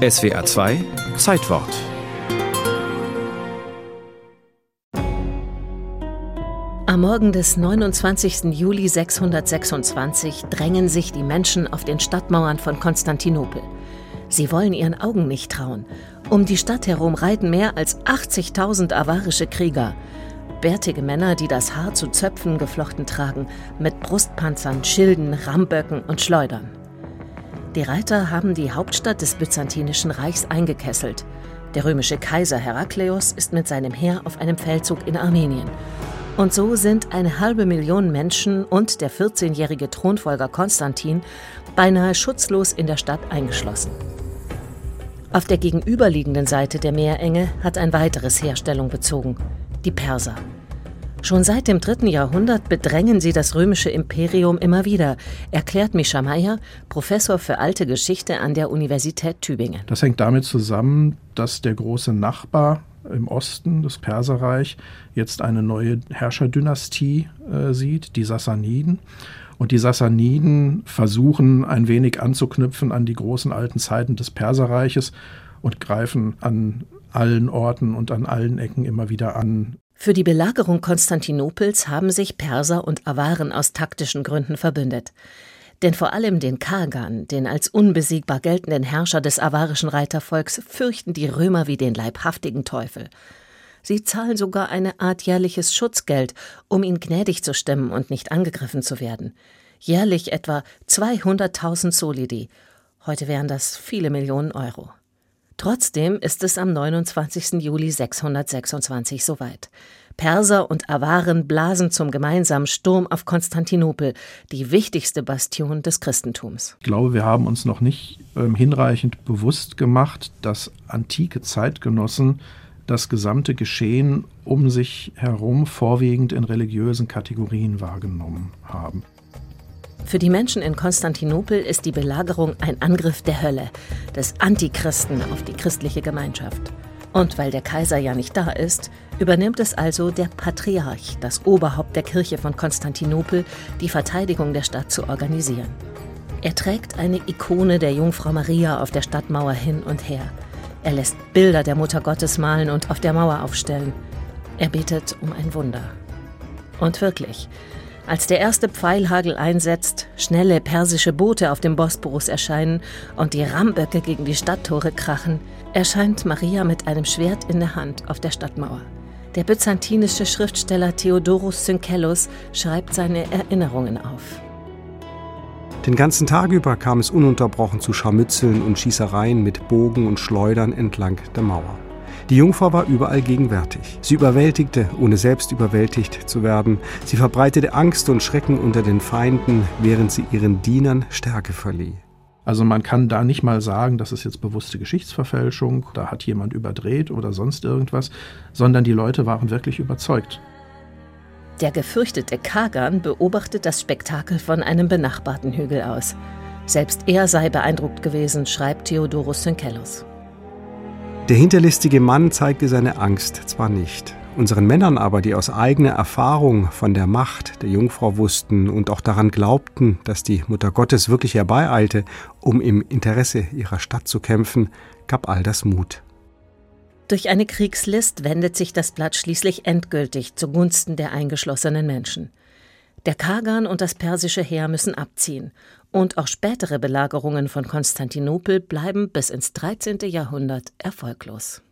SWA 2 Zeitwort Am Morgen des 29. Juli 626 drängen sich die Menschen auf den Stadtmauern von Konstantinopel. Sie wollen ihren Augen nicht trauen. Um die Stadt herum reiten mehr als 80.000 avarische Krieger. Bärtige Männer, die das Haar zu Zöpfen geflochten tragen, mit Brustpanzern, Schilden, Ramböcken und Schleudern. Die Reiter haben die Hauptstadt des Byzantinischen Reichs eingekesselt. Der römische Kaiser Herakleos ist mit seinem Heer auf einem Feldzug in Armenien. Und so sind eine halbe Million Menschen und der 14-jährige Thronfolger Konstantin beinahe schutzlos in der Stadt eingeschlossen. Auf der gegenüberliegenden Seite der Meerenge hat ein weiteres Herstellung bezogen, die Perser. Schon seit dem dritten Jahrhundert bedrängen sie das römische Imperium immer wieder, erklärt Mischa Meyer, Professor für alte Geschichte an der Universität Tübingen. Das hängt damit zusammen, dass der große Nachbar im Osten, das Perserreich, jetzt eine neue Herrscherdynastie äh, sieht, die Sassaniden. Und die Sassaniden versuchen ein wenig anzuknüpfen an die großen alten Zeiten des Perserreiches und greifen an allen Orten und an allen Ecken immer wieder an. Für die Belagerung Konstantinopels haben sich Perser und Awaren aus taktischen Gründen verbündet. Denn vor allem den Kagan, den als unbesiegbar geltenden Herrscher des avarischen Reitervolks, fürchten die Römer wie den leibhaftigen Teufel. Sie zahlen sogar eine Art jährliches Schutzgeld, um ihn gnädig zu stimmen und nicht angegriffen zu werden. Jährlich etwa 200.000 Solidi. Heute wären das viele Millionen Euro. Trotzdem ist es am 29. Juli 626 soweit. Perser und Awaren blasen zum gemeinsamen Sturm auf Konstantinopel, die wichtigste Bastion des Christentums. Ich glaube, wir haben uns noch nicht äh, hinreichend bewusst gemacht, dass antike Zeitgenossen das gesamte Geschehen um sich herum vorwiegend in religiösen Kategorien wahrgenommen haben. Für die Menschen in Konstantinopel ist die Belagerung ein Angriff der Hölle, des Antichristen auf die christliche Gemeinschaft. Und weil der Kaiser ja nicht da ist, übernimmt es also der Patriarch, das Oberhaupt der Kirche von Konstantinopel, die Verteidigung der Stadt zu organisieren. Er trägt eine Ikone der Jungfrau Maria auf der Stadtmauer hin und her. Er lässt Bilder der Mutter Gottes malen und auf der Mauer aufstellen. Er betet um ein Wunder. Und wirklich, als der erste Pfeilhagel einsetzt, schnelle persische Boote auf dem Bosporus erscheinen und die Ramböcke gegen die Stadttore krachen, erscheint Maria mit einem Schwert in der Hand auf der Stadtmauer. Der byzantinische Schriftsteller Theodorus Synkellos schreibt seine Erinnerungen auf. Den ganzen Tag über kam es ununterbrochen zu Scharmützeln und Schießereien mit Bogen und Schleudern entlang der Mauer. Die Jungfrau war überall gegenwärtig. Sie überwältigte, ohne selbst überwältigt zu werden. Sie verbreitete Angst und Schrecken unter den Feinden, während sie ihren Dienern Stärke verlieh. Also man kann da nicht mal sagen, das ist jetzt bewusste Geschichtsverfälschung, da hat jemand überdreht oder sonst irgendwas, sondern die Leute waren wirklich überzeugt. Der gefürchtete Kagan beobachtet das Spektakel von einem benachbarten Hügel aus. Selbst er sei beeindruckt gewesen, schreibt Theodorus Synkellos. Der hinterlistige Mann zeigte seine Angst zwar nicht, unseren Männern aber, die aus eigener Erfahrung von der Macht der Jungfrau wussten und auch daran glaubten, dass die Mutter Gottes wirklich herbeieilte, um im Interesse ihrer Stadt zu kämpfen, gab all das Mut. Durch eine Kriegslist wendet sich das Blatt schließlich endgültig zugunsten der eingeschlossenen Menschen. Der Kagan und das persische Heer müssen abziehen, und auch spätere Belagerungen von Konstantinopel bleiben bis ins 13. Jahrhundert erfolglos